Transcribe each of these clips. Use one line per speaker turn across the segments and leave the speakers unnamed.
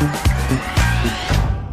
Thank you.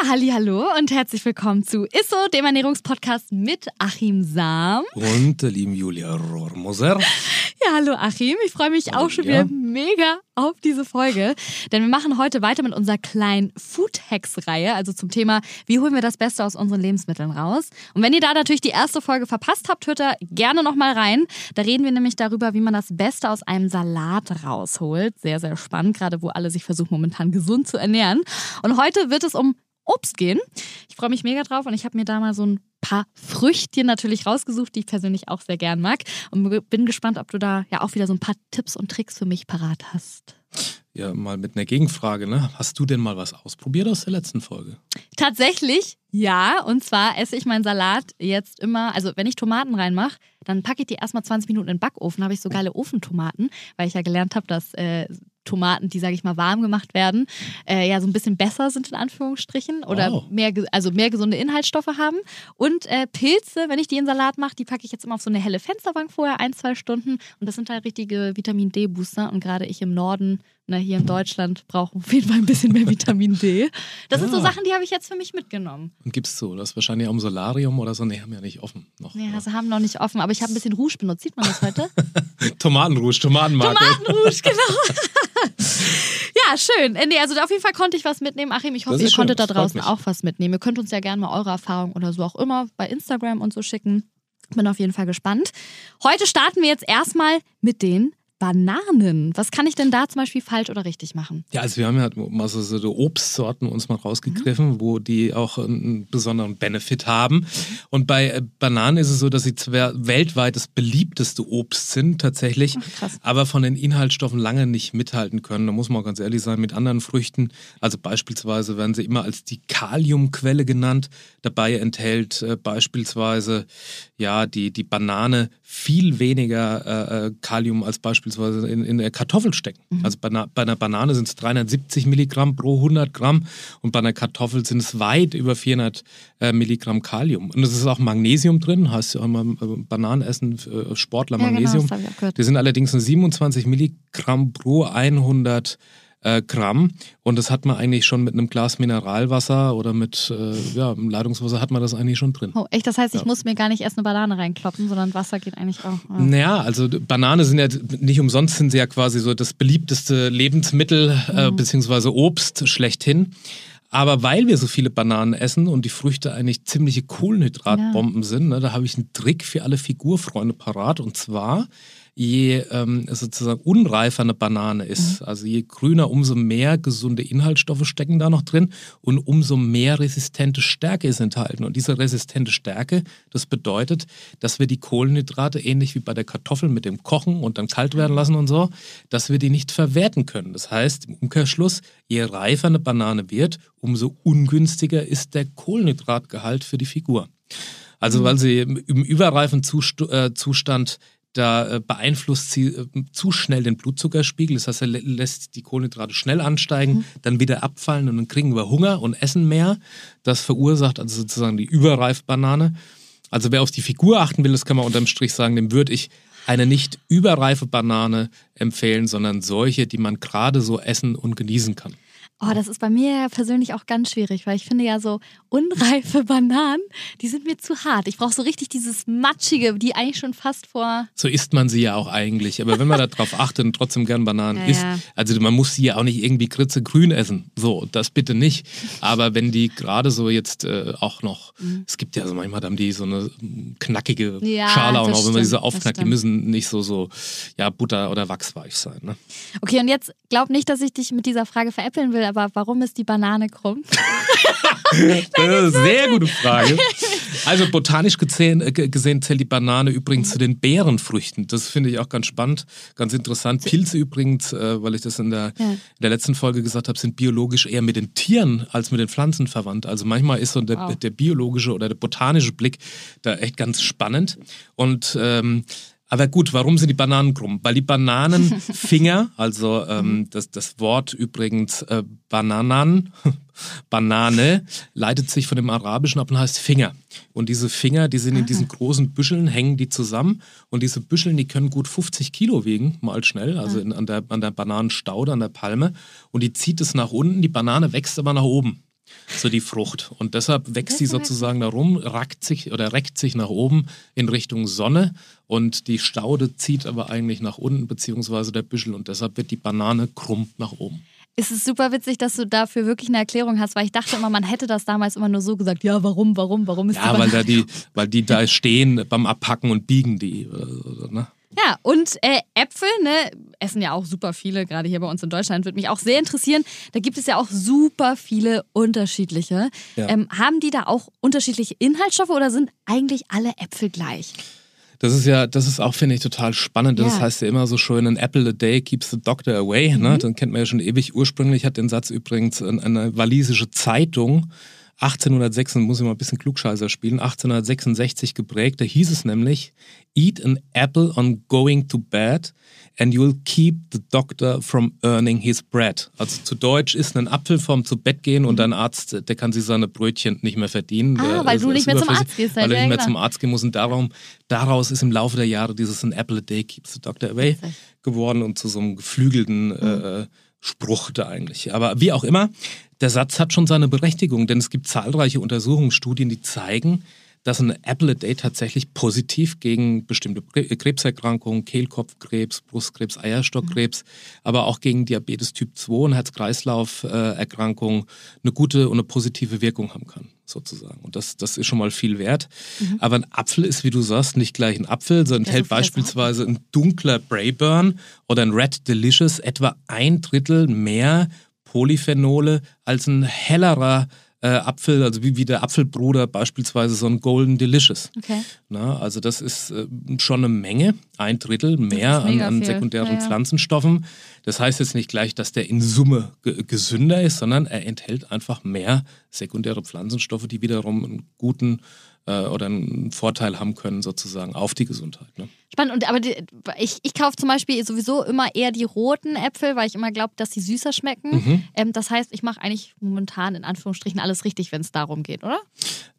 Ja, halli, hallo und herzlich willkommen zu Isso, dem Ernährungspodcast mit Achim Sam.
Und der lieben Julia Rohrmoser.
Ja, hallo Achim. Ich freue mich hallo, auch schon wieder mega auf diese Folge, denn wir machen heute weiter mit unserer kleinen Food Hacks Reihe, also zum Thema, wie holen wir das Beste aus unseren Lebensmitteln raus. Und wenn ihr da natürlich die erste Folge verpasst habt, hört da gerne noch mal rein. Da reden wir nämlich darüber, wie man das Beste aus einem Salat rausholt. Sehr sehr spannend, gerade wo alle sich versuchen momentan gesund zu ernähren. Und heute wird es um Obst gehen. Ich freue mich mega drauf und ich habe mir da mal so ein paar Früchtchen natürlich rausgesucht, die ich persönlich auch sehr gern mag. Und bin gespannt, ob du da ja auch wieder so ein paar Tipps und Tricks für mich parat hast.
Ja, mal mit einer Gegenfrage, ne? Hast du denn mal was ausprobiert aus der letzten Folge?
Tatsächlich, ja. Und zwar esse ich meinen Salat jetzt immer, also wenn ich Tomaten reinmache, dann packe ich die erstmal 20 Minuten in den Backofen, habe ich so geile Ofentomaten, weil ich ja gelernt habe, dass äh, Tomaten, die, sage ich mal, warm gemacht werden, äh, ja so ein bisschen besser sind in Anführungsstrichen oder wow. mehr, also mehr gesunde Inhaltsstoffe haben. Und äh, Pilze, wenn ich die in Salat mache, die packe ich jetzt immer auf so eine helle Fensterbank vorher, ein, zwei Stunden. Und das sind halt richtige Vitamin D-Booster. Und gerade ich im Norden, na, hier in Deutschland, brauche auf jeden Fall ein bisschen mehr Vitamin D. Das ja. sind so Sachen, die habe ich jetzt für mich mitgenommen.
Und gibt es so? Das ist wahrscheinlich auch im Solarium oder so? Nee, haben ja nicht offen. Noch,
nee, also haben noch nicht offen. Aber ich habe ein bisschen Rouge benutzt. Sieht man das heute?
Tomatenrouge, Tomatenmarke.
Tomatenrouge, genau. schön. Äh, nee, also auf jeden Fall konnte ich was mitnehmen. Achim, ich hoffe, ihr schön. konntet da draußen auch was mitnehmen. Ihr könnt uns ja gerne mal eure Erfahrungen oder so auch immer bei Instagram und so schicken. Bin auf jeden Fall gespannt. Heute starten wir jetzt erstmal mit den Bananen. Was kann ich denn da zum Beispiel falsch oder richtig machen?
Ja, also wir haben ja mal so, so Obstsorten uns mal rausgegriffen, mhm. wo die auch einen besonderen Benefit haben. Und bei äh, Bananen ist es so, dass sie zwar weltweit das beliebteste Obst sind tatsächlich, Ach, aber von den Inhaltsstoffen lange nicht mithalten können. Da muss man auch ganz ehrlich sein, mit anderen Früchten. Also beispielsweise werden sie immer als die Kaliumquelle genannt. Dabei enthält äh, beispielsweise ja die, die Banane viel weniger äh, äh Kalium als beispielsweise beispielsweise in, in der Kartoffel stecken. Mhm. Also bei einer, bei einer Banane sind es 370 Milligramm pro 100 Gramm und bei einer Kartoffel sind es weit über 400 äh, Milligramm Kalium. Und es ist auch Magnesium drin, heißt ja immer äh, Bananen essen, äh, Sportler Magnesium. Ja, genau, Die sind allerdings nur 27 Milligramm pro 100 äh, Gramm. Und das hat man eigentlich schon mit einem Glas Mineralwasser oder mit äh, ja, Leitungswasser hat man das eigentlich schon drin.
Oh, echt? Das heißt, ich ja. muss mir gar nicht erst eine Banane reinkloppen, sondern Wasser geht eigentlich auch.
Ja. Naja, also Banane sind ja nicht umsonst sind sie ja quasi so das beliebteste Lebensmittel äh, mhm. beziehungsweise Obst schlechthin. Aber weil wir so viele Bananen essen und die Früchte eigentlich ziemliche Kohlenhydratbomben ja. sind, ne, da habe ich einen Trick für alle Figurfreunde parat. Und zwar je ähm, sozusagen unreifer eine Banane ist, mhm. also je grüner, umso mehr gesunde Inhaltsstoffe stecken da noch drin und umso mehr resistente Stärke ist enthalten. Und diese resistente Stärke, das bedeutet, dass wir die Kohlenhydrate ähnlich wie bei der Kartoffel mit dem Kochen und dann kalt werden lassen und so, dass wir die nicht verwerten können. Das heißt, im Umkehrschluss, je reifer eine Banane wird, umso ungünstiger ist der Kohlenhydratgehalt für die Figur. Also mhm. weil sie im überreifen äh, Zustand da äh, beeinflusst sie äh, zu schnell den Blutzuckerspiegel. Das heißt, er lässt die Kohlenhydrate schnell ansteigen, mhm. dann wieder abfallen und dann kriegen wir Hunger und essen mehr. Das verursacht also sozusagen die Überreifbanane. Also wer auf die Figur achten will, das kann man unterm Strich sagen, dem würde ich eine nicht überreife Banane empfehlen, sondern solche, die man gerade so essen und genießen kann.
Oh, das ist bei mir persönlich auch ganz schwierig, weil ich finde ja so unreife Bananen, die sind mir zu hart. Ich brauche so richtig dieses Matschige, die eigentlich schon fast vor.
So isst man sie ja auch eigentlich. Aber wenn man darauf achtet und trotzdem gern Bananen ja, isst, also man muss sie ja auch nicht irgendwie kritzegrün essen. So, das bitte nicht. Aber wenn die gerade so jetzt äh, auch noch, mhm. es gibt ja so manchmal haben die so eine knackige ja, Schale auch noch, wenn man diese aufknackt, die müssen nicht so, so ja, Butter- oder Wachsweich sein. Ne?
Okay, und jetzt glaub nicht, dass ich dich mit dieser Frage veräppeln will, aber warum ist die Banane krumm?
das ist eine sehr gute Frage. Also botanisch gesehen, äh, gesehen, zählt die Banane übrigens zu den Beerenfrüchten. Das finde ich auch ganz spannend, ganz interessant. Pilze übrigens, äh, weil ich das in der, ja. in der letzten Folge gesagt habe, sind biologisch eher mit den Tieren als mit den Pflanzen verwandt. Also manchmal ist so der, wow. der biologische oder der botanische Blick da echt ganz spannend. Und ähm, aber gut, warum sind die Bananen krumm? Weil die Bananenfinger, also ähm, das, das Wort übrigens äh, Bananan, Banane, leitet sich von dem Arabischen ab und heißt Finger. Und diese Finger, die sind in diesen großen Büscheln, hängen die zusammen. Und diese Büscheln, die können gut 50 Kilo wiegen, mal schnell, also in, an, der, an der Bananenstaude, an der Palme. Und die zieht es nach unten, die Banane wächst aber nach oben so die Frucht. Und deshalb wächst sie sozusagen da rum, rackt sich oder reckt sich nach oben in Richtung Sonne und die Staude zieht aber eigentlich nach unten, beziehungsweise der Büschel und deshalb wird die Banane krumm nach oben.
Es ist super witzig, dass du dafür wirklich eine Erklärung hast, weil ich dachte immer, man hätte das damals immer nur so gesagt, ja, warum, warum, warum ist
ja, weil da die, weil die da stehen beim Abpacken und biegen die. Ne?
Ja, und äh, Äpfel, ne, essen ja auch super viele, gerade hier bei uns in Deutschland, würde mich auch sehr interessieren. Da gibt es ja auch super viele unterschiedliche. Ja. Ähm, haben die da auch unterschiedliche Inhaltsstoffe oder sind eigentlich alle Äpfel gleich?
Das ist ja, das ist auch, finde ich, total spannend. Das ja. heißt ja immer so schön, an apple a day keeps the doctor away. Ne? Mhm. Ne? Dann kennt man ja schon ewig. Ursprünglich hat den Satz übrigens eine walisische Zeitung 1806, muss ich mal ein bisschen Klugscheißer spielen, 1866 geprägt. Da hieß es nämlich, eat an apple on going to bed and you'll keep the doctor from earning his bread. Also zu Deutsch ist ein Apfel vom zu Bett gehen und ein Arzt, der kann sich seine Brötchen nicht mehr verdienen.
Ah, weil du nicht mehr zum Arzt gehst.
Weil er nicht mehr zum Arzt gehen muss und darum, daraus ist im Laufe der Jahre dieses an apple a day keeps the doctor away geworden und zu so einem geflügelten äh, Spruch da eigentlich. Aber wie auch immer, der Satz hat schon seine Berechtigung, denn es gibt zahlreiche Untersuchungsstudien, die zeigen, dass ein Apple a Day tatsächlich positiv gegen bestimmte Krebserkrankungen, Kehlkopfkrebs, Brustkrebs, Eierstockkrebs, aber auch gegen Diabetes Typ 2 und Herz-Kreislauf-Erkrankungen eine gute und eine positive Wirkung haben kann, sozusagen. Und das, das ist schon mal viel wert. Mhm. Aber ein Apfel ist, wie du sagst, nicht gleich ein Apfel, sondern enthält beispielsweise ein dunkler Brayburn oder ein Red Delicious etwa ein Drittel mehr Polyphenole als ein hellerer äh, Apfel, also wie, wie der Apfelbruder beispielsweise so ein Golden Delicious. Okay. Na, also das ist äh, schon eine Menge, ein Drittel mehr an, an, sekundären ja. Pflanzenstoffen. Das heißt jetzt nicht gleich, dass der in Summe gesünder ist, sondern er enthält einfach mehr sekundäre Pflanzenstoffe, die wiederum einen guten äh, oder einen Vorteil haben können sozusagen auf die Gesundheit. Ne?
Spannend. Und aber die, ich, ich kaufe zum Beispiel sowieso immer eher die roten Äpfel, weil ich immer glaube, dass sie süßer schmecken. Mhm. Ähm, das heißt, ich mache eigentlich momentan in Anführungsstrichen alles richtig, wenn es darum geht, oder?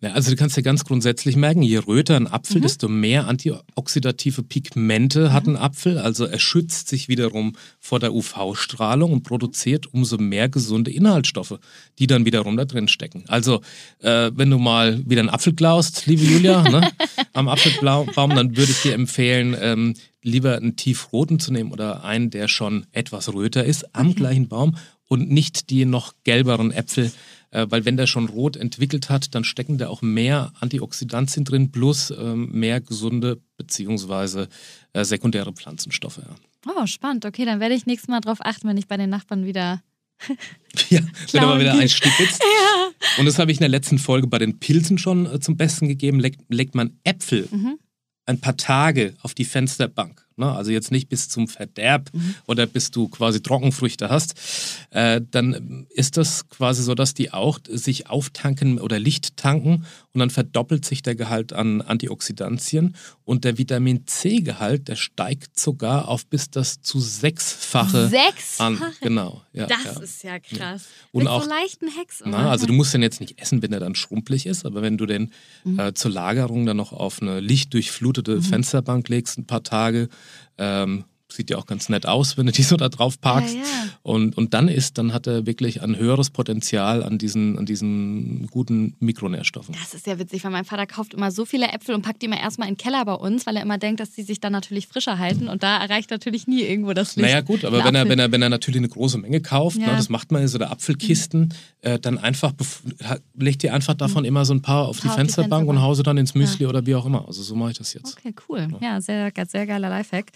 Ja, also du kannst dir ganz grundsätzlich merken, je röter ein Apfel, mhm. desto mehr antioxidative Pigmente hat mhm. ein Apfel. Also er schützt sich wiederum vor der UV-Strahlung und produziert umso mehr gesunde Inhaltsstoffe, die dann wiederum da drin stecken. Also äh, wenn du mal wieder einen Apfel klaust, liebe Julia, ne, am Apfelbaum, dann würde ich dir empfehlen, ähm, lieber einen tiefroten zu nehmen oder einen, der schon etwas röter ist, am okay. gleichen Baum und nicht die noch gelberen Äpfel, äh, weil wenn der schon rot entwickelt hat, dann stecken da auch mehr Antioxidantien drin plus ähm, mehr gesunde beziehungsweise äh, sekundäre Pflanzenstoffe.
Ja. Oh, spannend. Okay, dann werde ich nächstes Mal darauf achten, wenn ich bei den Nachbarn wieder
ja, wenn du mal wieder einstippelst. ja. Und das habe ich in der letzten Folge bei den Pilzen schon äh, zum Besten gegeben. Legt, legt man Äpfel mhm. ein paar Tage auf die Fensterbank ne? also jetzt nicht bis zum Verderb mhm. oder bis du quasi Trockenfrüchte hast, äh, dann ist das quasi so, dass die auch sich auftanken oder Licht tanken und dann verdoppelt sich der Gehalt an Antioxidantien und der Vitamin C-Gehalt, der steigt sogar auf bis das zu sechsfache,
sechsfache?
an. Genau.
Ja, das ja. ist ja krass. Ja. Und Mit auch, so leichten Hex.
Na, also du musst den jetzt nicht essen, wenn er dann schrumpelig ist, aber wenn du den mhm. äh, zur Lagerung dann noch auf eine lichtdurchflutete mhm. Fensterbank legst, ein paar Tage, ähm, sieht ja auch ganz nett aus, wenn du die so da drauf parkst. Ja, ja. Und, und dann ist, dann hat er wirklich ein höheres Potenzial an diesen, an diesen guten Mikronährstoffen.
Das ist ja witzig, weil mein Vater kauft immer so viele Äpfel und packt die immer erstmal in den Keller bei uns, weil er immer denkt, dass die sich dann natürlich frischer halten und da erreicht natürlich nie irgendwo das
Licht. Naja gut, aber wenn er, wenn, er, wenn er natürlich eine große Menge kauft, ne, ja. ne, das macht man in so der Apfelkisten, mhm. äh, dann einfach, legt ihr einfach davon mhm. immer so ein paar auf die, Fensterbank, die Fensterbank und hause dann ins Müsli oder wie auch immer. Also so mache ich das jetzt.
Okay, cool. Ja, sehr, sehr geiler Lifehack.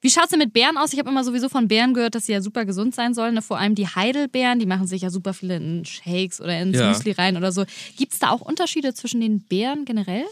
Wie schaut es denn mit Beeren aus? Ich habe immer sowieso von Beeren gehört, dass sie ja super gesund sein sollen. Ne? Vor allem die Heidelbeeren, die machen sich ja super viele in Shakes oder ins ja. Müsli rein oder so. Gibt es da auch Unterschiede zwischen den Beeren generell?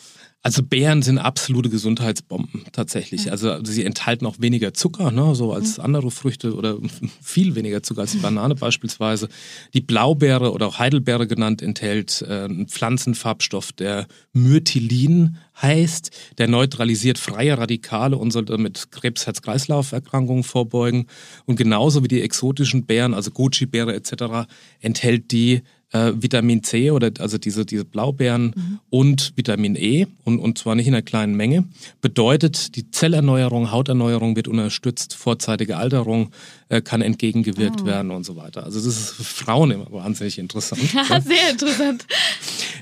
Also Beeren sind absolute Gesundheitsbomben tatsächlich. Also sie enthalten auch weniger Zucker, ne, so als mhm. andere Früchte oder viel weniger Zucker als die Banane beispielsweise. Die Blaubeere oder auch Heidelbeere genannt enthält äh, einen Pflanzenfarbstoff, der Myrtilin heißt. Der neutralisiert freie Radikale und soll damit Krebs-Herz-Kreislauf-Erkrankungen vorbeugen. Und genauso wie die exotischen Beeren, also Goji-Beere etc., enthält die äh, Vitamin C oder also diese, diese Blaubeeren mhm. und Vitamin E und, und zwar nicht in einer kleinen Menge. Bedeutet, die Zellerneuerung, Hauterneuerung wird unterstützt, vorzeitige Alterung äh, kann entgegengewirkt oh. werden und so weiter. Also das ist für Frauen immer wahnsinnig interessant.
Ja, sehr interessant.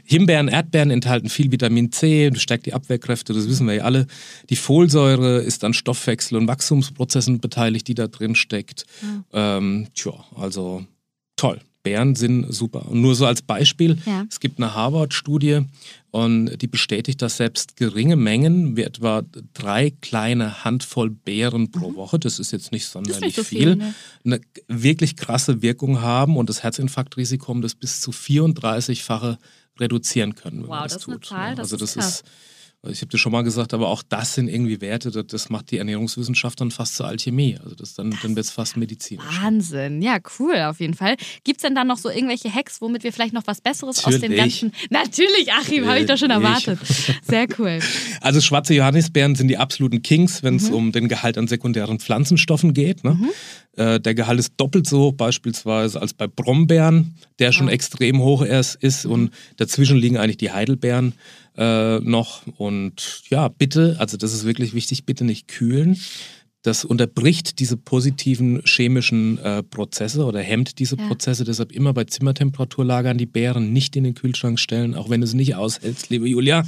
Himbeeren, Erdbeeren enthalten viel Vitamin C, stärkt die Abwehrkräfte, das wissen wir ja alle. Die Folsäure ist an Stoffwechsel- und Wachstumsprozessen beteiligt, die da drin steckt. Ja. Ähm, tja, also toll. Bären sind super. Und nur so als Beispiel, ja. es gibt eine Harvard-Studie und die bestätigt, dass selbst geringe Mengen, wie etwa drei kleine Handvoll Beeren pro mhm. Woche, das ist jetzt nicht sonderlich nicht so viel, viel ne? eine wirklich krasse Wirkung haben und das Herzinfarktrisiko um das bis zu 34-fache reduzieren können, wenn wow, man das, das tut. Zahl, das also das ist, ist ich habe dir schon mal gesagt, aber auch das sind irgendwie Werte, das, das macht die Ernährungswissenschaft dann fast zur Alchemie. Also das dann, dann wird es fast medizinisch.
Wahnsinn, ja, cool auf jeden Fall. Gibt es denn dann noch so irgendwelche Hacks, womit wir vielleicht noch was Besseres Natürlich. aus dem ganzen. Natürlich, Achim, habe ich doch schon erwartet. Sehr cool.
Also schwarze Johannisbeeren sind die absoluten Kings, wenn es mhm. um den Gehalt an sekundären Pflanzenstoffen geht. Ne? Mhm. Äh, der Gehalt ist doppelt so hoch beispielsweise als bei Brombeeren, der schon oh. extrem hoch ist. ist. Und dazwischen liegen eigentlich die Heidelbeeren äh, noch. Und ja, bitte, also das ist wirklich wichtig, bitte nicht kühlen. Das unterbricht diese positiven chemischen äh, Prozesse oder hemmt diese ja. Prozesse. Deshalb immer bei Zimmertemperatur lagern, die Beeren nicht in den Kühlschrank stellen, auch wenn du es nicht aushältst, liebe Julia.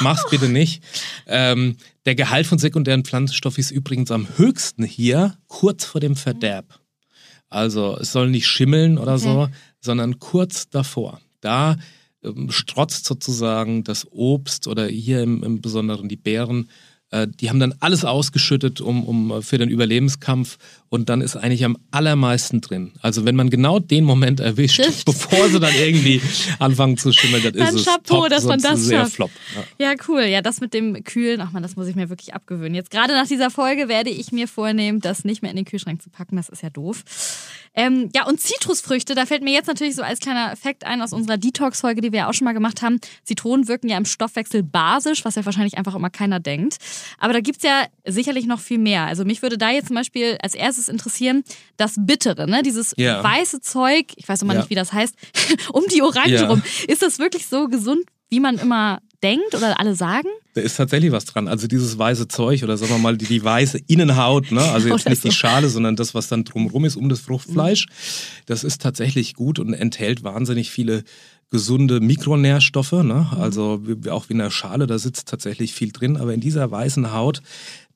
Mach's bitte nicht. Ähm, der Gehalt von sekundären Pflanzenstoffen ist übrigens am höchsten hier kurz vor dem Verderb. Also es soll nicht schimmeln oder okay. so, sondern kurz davor. Da strotzt sozusagen das Obst oder hier im, im Besonderen die Beeren äh, die haben dann alles ausgeschüttet um, um, äh, für den Überlebenskampf und dann ist eigentlich am allermeisten drin. Also wenn man genau den Moment erwischt, bevor sie dann irgendwie anfangen zu schimmeln, dann, dann ist es Chapeau, top,
dass man das
sehr
schafft.
flop.
Ja. ja. cool. Ja, das mit dem Kühlen, ach man, das muss ich mir wirklich abgewöhnen. Jetzt gerade nach dieser Folge werde ich mir vornehmen, das nicht mehr in den Kühlschrank zu packen. Das ist ja doof. Ähm, ja, und Zitrusfrüchte, da fällt mir jetzt natürlich so als kleiner Effekt ein aus unserer Detox-Folge, die wir ja auch schon mal gemacht haben. Zitronen wirken ja im Stoffwechsel basisch, was ja wahrscheinlich einfach immer keiner denkt. Aber da gibt es ja sicherlich noch viel mehr. Also mich würde da jetzt zum Beispiel als erstes interessieren, das Bittere, ne? dieses yeah. weiße Zeug, ich weiß noch mal ja. nicht, wie das heißt, um die Orange ja. rum. Ist das wirklich so gesund, wie man immer denkt oder alle sagen?
Da ist tatsächlich was dran. Also dieses weiße Zeug oder sagen wir mal die, die weiße Innenhaut, ne? also jetzt nicht so. die Schale, sondern das, was dann drumherum ist um das Fruchtfleisch, mhm. das ist tatsächlich gut und enthält wahnsinnig viele gesunde Mikronährstoffe. Ne? Mhm. Also auch wie in der Schale, da sitzt tatsächlich viel drin. Aber in dieser weißen Haut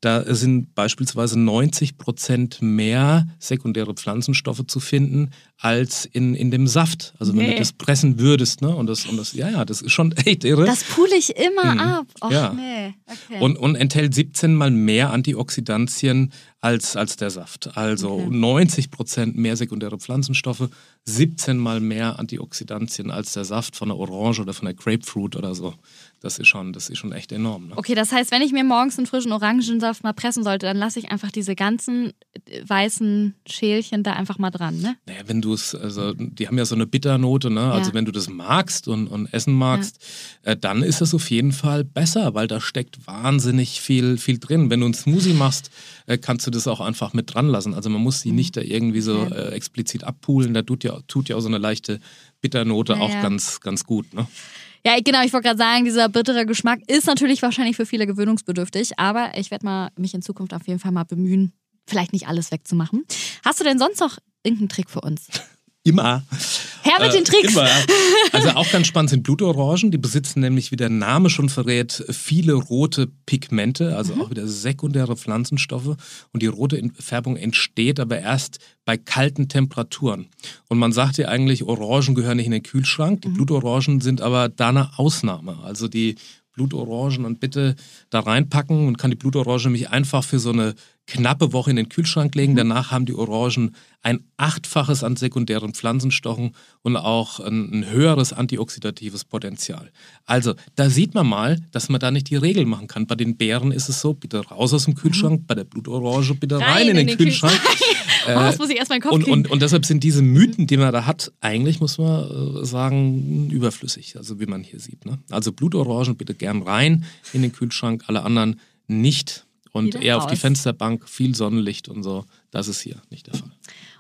da sind beispielsweise 90 Prozent mehr sekundäre Pflanzenstoffe zu finden als in, in dem Saft. Also nee. wenn du das pressen würdest, ne? Und das, und das, ja, ja, das ist schon echt irre.
Das pule ich immer mhm. ab. Och, ja. nee.
Okay. Und, und enthält 17 mal mehr Antioxidantien als, als der Saft. Also okay. 90 Prozent mehr sekundäre Pflanzenstoffe, 17 mal mehr Antioxidantien als der Saft von der Orange oder von der Grapefruit oder so das ist schon, das ist schon echt enorm. Ne?
Okay, das heißt, wenn ich mir morgens einen frischen Orangensaft mal pressen sollte, dann lasse ich einfach diese ganzen äh, weißen Schälchen da einfach mal dran, ne?
Naja, wenn du es, also die haben ja so eine Bitternote, ne? Also ja. wenn du das magst und, und essen magst, ja. äh, dann ist es auf jeden Fall besser, weil da steckt wahnsinnig viel, viel drin. Wenn du einen Smoothie machst, äh, kannst du das auch einfach mit dran lassen. Also man muss sie mhm. nicht da irgendwie so äh, explizit abpulen. Da tut ja, tut ja auch so eine leichte Bitternote auch ganz, ganz gut, ne?
Ja, genau, ich wollte gerade sagen, dieser bittere Geschmack ist natürlich wahrscheinlich für viele gewöhnungsbedürftig, aber ich werde mal mich in Zukunft auf jeden Fall mal bemühen, vielleicht nicht alles wegzumachen. Hast du denn sonst noch irgendeinen Trick für uns?
Immer.
Her mit den Tricks.
Immer. Also auch ganz spannend sind Blutorangen. Die besitzen nämlich, wie der Name schon verrät, viele rote Pigmente, also mhm. auch wieder sekundäre Pflanzenstoffe. Und die rote Färbung entsteht aber erst bei kalten Temperaturen. Und man sagt ja eigentlich, Orangen gehören nicht in den Kühlschrank. Die mhm. Blutorangen sind aber da eine Ausnahme. Also die Blutorangen und bitte da reinpacken und kann die Blutorange nämlich einfach für so eine knappe Woche in den Kühlschrank legen. Mhm. Danach haben die Orangen ein Achtfaches an sekundären Pflanzenstoffen und auch ein, höheres antioxidatives Potenzial. Also, da sieht man mal, dass man da nicht die Regel machen kann. Bei den Beeren ist es so, bitte raus aus dem Kühlschrank, mhm. bei der Blutorange bitte rein, rein in, den, den Kühlschrank.
Kühlschrank. oh, das muss ich erst meinen Kopf
und, und, und, deshalb sind diese Mythen, die man da hat, eigentlich muss man äh, sagen, überflüssig, also wie man hier sieht. Ne? Also Blutorangen bitte gern rein in den Kühlschrank, alle anderen nicht und eher raus. auf die Fensterbank, viel Sonnenlicht und so. Das ist hier nicht der Fall.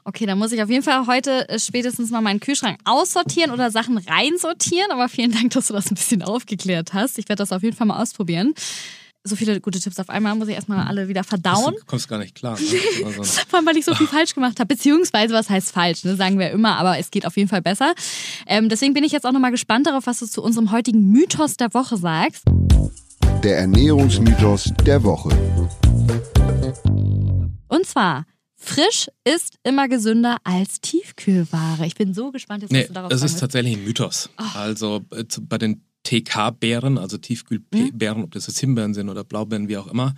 Okay, dann muss ich auf jeden Fall heute äh, spätestens mal meinen Kühlschrank aussortieren oder Sachen reinsortieren. Aber vielen Dank, dass du das ein bisschen aufgeklärt hast. Ich werde das auf jeden Fall mal ausprobieren. So viele gute Tipps auf einmal muss ich erstmal alle wieder verdauen.
Du kommst gar nicht klar. Ne?
Vor allem, weil ich so viel falsch gemacht habe. Beziehungsweise, was heißt falsch? Ne? Sagen wir immer, aber es geht auf jeden Fall besser. Ähm, deswegen bin ich jetzt auch nochmal gespannt darauf, was du zu unserem heutigen Mythos der Woche sagst
der Ernährungsmythos der Woche.
Und zwar, frisch ist immer gesünder als Tiefkühlware. Ich bin so gespannt,
jetzt, nee, was du darauf Es ist tatsächlich ein Mythos. Oh. Also äh, bei den TK-Beeren, also Tiefkühlbeeren, hm? ob das jetzt Himbeeren sind oder Blaubeeren, wie auch immer,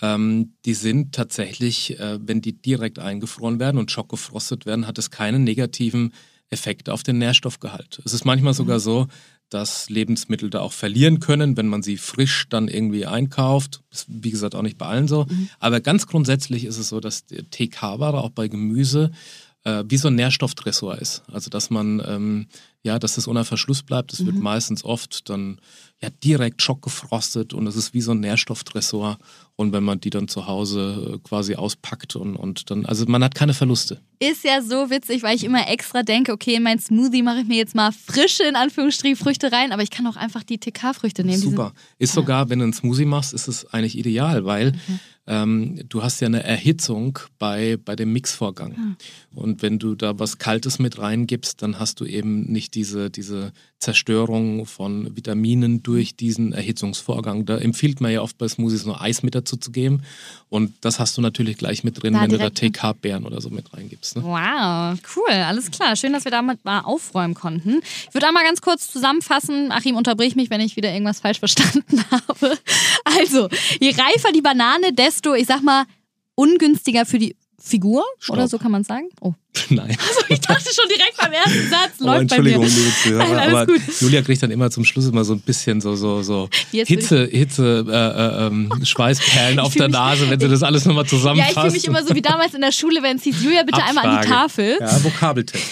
ähm, die sind tatsächlich, äh, wenn die direkt eingefroren werden und schockgefrostet werden, hat es keinen negativen Effekt auf den Nährstoffgehalt. Es ist manchmal sogar hm. so, dass Lebensmittel da auch verlieren können, wenn man sie frisch dann irgendwie einkauft. Ist, wie gesagt, auch nicht bei allen so. Mhm. Aber ganz grundsätzlich ist es so, dass TK-Ware auch bei Gemüse äh, wie so ein Nährstofftresor ist. Also dass man, ähm, ja, dass das unter Verschluss bleibt. Das mhm. wird meistens oft dann ja direkt schockgefrostet und es ist wie so ein Nährstofftresor. Und wenn man die dann zu Hause äh, quasi auspackt und, und dann, also man hat keine Verluste.
Ist ja so witzig, weil ich immer extra denke, okay, in mein Smoothie mache ich mir jetzt mal frische, in Anführungsstrichen, Früchte rein, aber ich kann auch einfach die TK-Früchte nehmen.
Super. Ist sogar, wenn du einen Smoothie machst, ist es eigentlich ideal, weil mhm ähm, du hast ja eine Erhitzung bei, bei dem Mixvorgang. Mhm. Und wenn du da was Kaltes mit reingibst, dann hast du eben nicht diese, diese Zerstörung von Vitaminen durch diesen Erhitzungsvorgang. Da empfiehlt man ja oft bei Smoothies nur Eis mit dazu zu geben. Und das hast du natürlich gleich mit drin, da wenn du da TK-Beeren oder so mit reingibst. Ne?
Wow, cool, alles klar. Schön, dass wir damit mal aufräumen konnten. Ich würde einmal ganz kurz zusammenfassen. Achim, unterbrich mich, wenn ich wieder irgendwas falsch verstanden habe. Also, je reifer die Banane, desto, ich sag mal, ungünstiger für die Figur Stopp. oder so kann man sagen. Oh.
Nein.
Also ich dachte schon direkt beim ersten Satz
oh, läuft Entschuldigung, bei mir. Liebe Zuhörer, Nein, aber gut. Julia kriegt dann immer zum Schluss immer so ein bisschen so so so Hitze Hitze äh, äh, ähm, Schweißperlen auf der Nase, wenn sie das alles nochmal zusammenfasst.
Ja, ich fühle mich immer so wie damals in der Schule, wenn es hieß Julia bitte Abfrage. einmal an die Tafel.
Ja, Vokabeltest.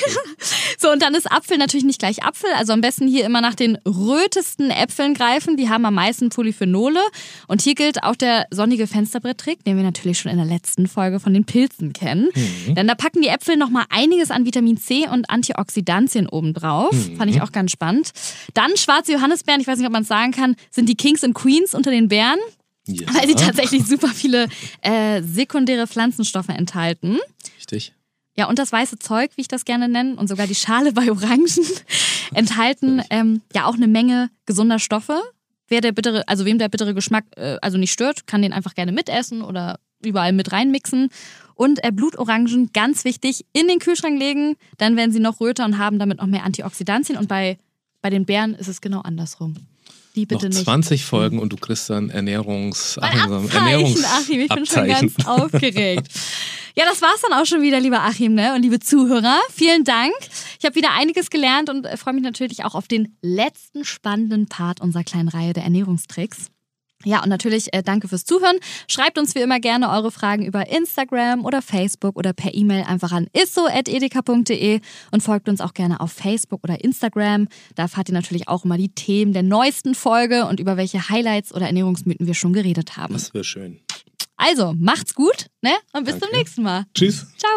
So und dann ist Apfel natürlich nicht gleich Apfel, also am besten hier immer nach den rötesten Äpfeln greifen, die haben am meisten Polyphenole und hier gilt auch der sonnige Fensterbretttrick, den wir natürlich schon in der letzten Folge von den Pilzen kennen. Mhm. Denn da packen die Äpfel noch mal einiges an Vitamin C und Antioxidantien obendrauf. Mhm. Fand ich auch ganz spannend. Dann schwarze Johannisbeeren, ich weiß nicht, ob man es sagen kann, sind die Kings und Queens unter den Beeren. Ja. Weil sie tatsächlich super viele äh, sekundäre Pflanzenstoffe enthalten.
Richtig.
Ja, und das weiße Zeug, wie ich das gerne nenne, und sogar die Schale bei Orangen enthalten ähm, ja auch eine Menge gesunder Stoffe. Wer der bittere, also wem der bittere Geschmack äh, also nicht stört, kann den einfach gerne mitessen oder überall mit reinmixen. Und äh, Blutorangen, ganz wichtig, in den Kühlschrank legen, dann werden sie noch röter und haben damit noch mehr Antioxidantien. Und bei, bei den Beeren ist es genau andersrum.
Die bitte noch 20 nicht. Folgen und du kriegst dann Ernährungs...
Ach, Ernährungs Achim, ich bin schon ganz aufgeregt. Ja, das war's dann auch schon wieder, lieber Achim ne? und liebe Zuhörer. Vielen Dank. Ich habe wieder einiges gelernt und freue mich natürlich auch auf den letzten spannenden Part unserer kleinen Reihe der Ernährungstricks. Ja, und natürlich äh, danke fürs Zuhören. Schreibt uns wie immer gerne eure Fragen über Instagram oder Facebook oder per E-Mail einfach an isso.edeka.de und folgt uns auch gerne auf Facebook oder Instagram. Da erfahrt ihr natürlich auch immer die Themen der neuesten Folge und über welche Highlights oder Ernährungsmythen wir schon geredet haben.
Das wäre schön.
Also, macht's gut, ne? Und bis danke. zum nächsten Mal.
Tschüss.
Ciao.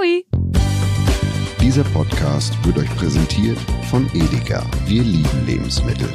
Dieser Podcast wird euch präsentiert von Edeka. Wir lieben Lebensmittel.